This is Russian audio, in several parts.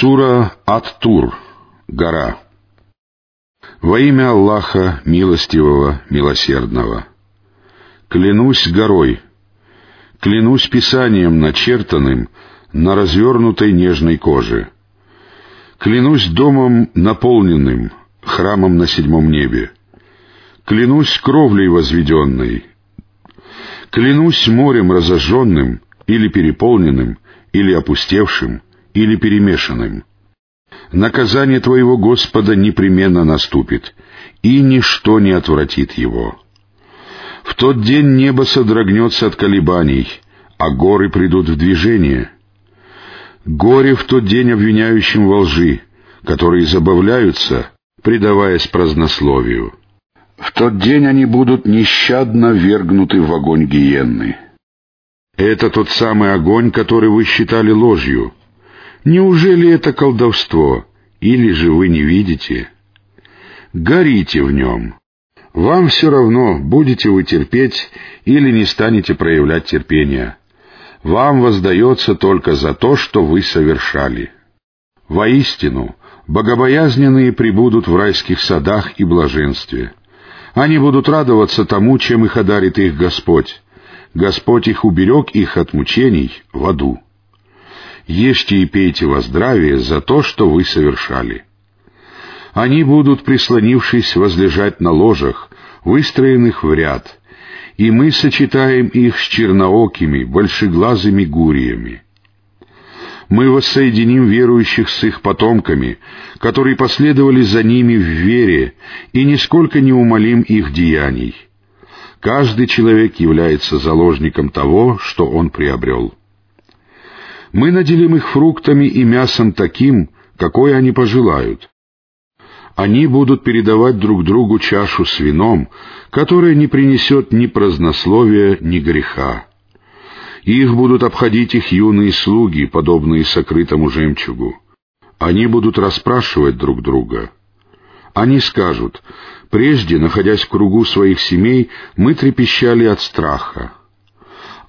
Сура Ат-Тур. Гора. Во имя Аллаха, милостивого, милосердного. Клянусь горой, клянусь писанием начертанным на развернутой нежной коже. Клянусь домом наполненным, храмом на седьмом небе. Клянусь кровлей возведенной. Клянусь морем разожженным или переполненным, или опустевшим, или перемешанным. Наказание Твоего Господа непременно наступит, и ничто не отвратит его. В тот день небо содрогнется от колебаний, а горы придут в движение. Горе в тот день обвиняющим во лжи, которые забавляются, предаваясь празднословию. В тот день они будут нещадно вергнуты в огонь гиенны. Это тот самый огонь, который вы считали ложью. Неужели это колдовство, или же вы не видите? Горите в нем. Вам все равно, будете вы терпеть или не станете проявлять терпения. Вам воздается только за то, что вы совершали. Воистину, богобоязненные прибудут в райских садах и блаженстве. Они будут радоваться тому, чем их одарит их Господь. Господь их уберег их от мучений в аду ешьте и пейте во здравие за то, что вы совершали. Они будут, прислонившись, возлежать на ложах, выстроенных в ряд, и мы сочетаем их с черноокими, большеглазыми гуриями. Мы воссоединим верующих с их потомками, которые последовали за ними в вере, и нисколько не умолим их деяний. Каждый человек является заложником того, что он приобрел мы наделим их фруктами и мясом таким, какое они пожелают. Они будут передавать друг другу чашу с вином, которая не принесет ни празднословия, ни греха. Их будут обходить их юные слуги, подобные сокрытому жемчугу. Они будут расспрашивать друг друга. Они скажут, прежде, находясь в кругу своих семей, мы трепещали от страха.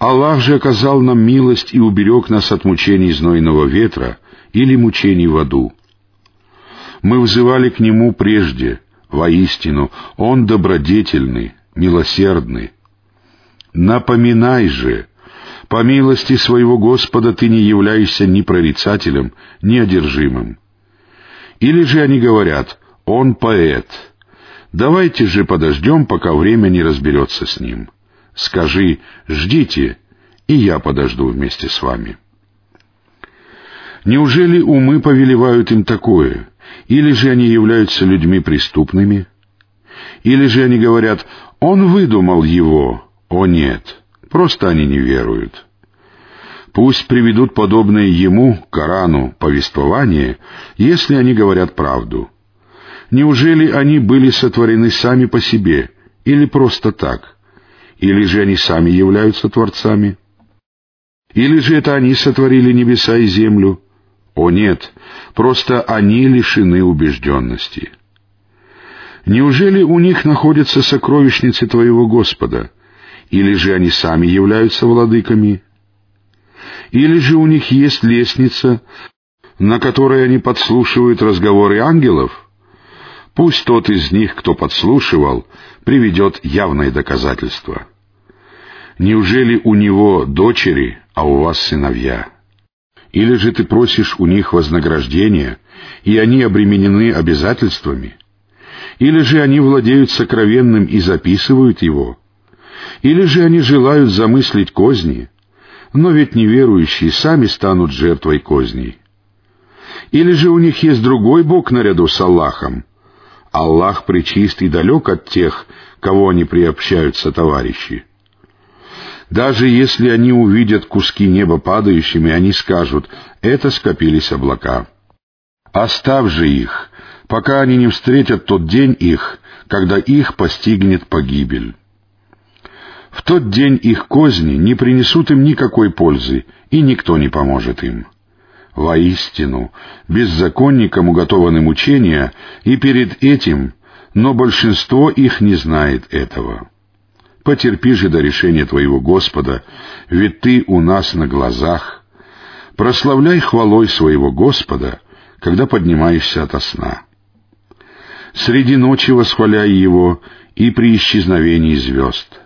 Аллах же оказал нам милость и уберег нас от мучений знойного ветра или мучений в аду. Мы взывали к Нему прежде, воистину, Он добродетельный, милосердный. Напоминай же, по милости своего Господа ты не являешься ни прорицателем, ни одержимым. Или же они говорят, он поэт. Давайте же подождем, пока время не разберется с ним. Скажи, ждите, и я подожду вместе с вами. Неужели умы повелевают им такое? Или же они являются людьми преступными? Или же они говорят, он выдумал его? О нет, просто они не веруют. Пусть приведут подобное ему, Корану, повествование, если они говорят правду. Неужели они были сотворены сами по себе, или просто так? Или же они сами являются творцами? Или же это они сотворили небеса и землю? О нет, просто они лишены убежденности. Неужели у них находятся сокровищницы Твоего Господа? Или же они сами являются владыками? Или же у них есть лестница, на которой они подслушивают разговоры ангелов? Пусть тот из них, кто подслушивал, приведет явное доказательство. Неужели у него дочери, а у вас сыновья? Или же ты просишь у них вознаграждения, и они обременены обязательствами? Или же они владеют сокровенным и записывают его? Или же они желают замыслить козни? Но ведь неверующие сами станут жертвой козней. Или же у них есть другой Бог наряду с Аллахом? Аллах причист и далек от тех, кого они приобщаются товарищи. Даже если они увидят куски неба падающими, они скажут, это скопились облака. Оставь же их, пока они не встретят тот день их, когда их постигнет погибель. В тот день их козни не принесут им никакой пользы, и никто не поможет им. Воистину, беззаконникам уготованы мучения, и перед этим, но большинство их не знает этого. Потерпи же до решения твоего Господа, ведь ты у нас на глазах. Прославляй хвалой своего Господа когда поднимаешься ото сна. Среди ночи восхваляй его и при исчезновении звезд.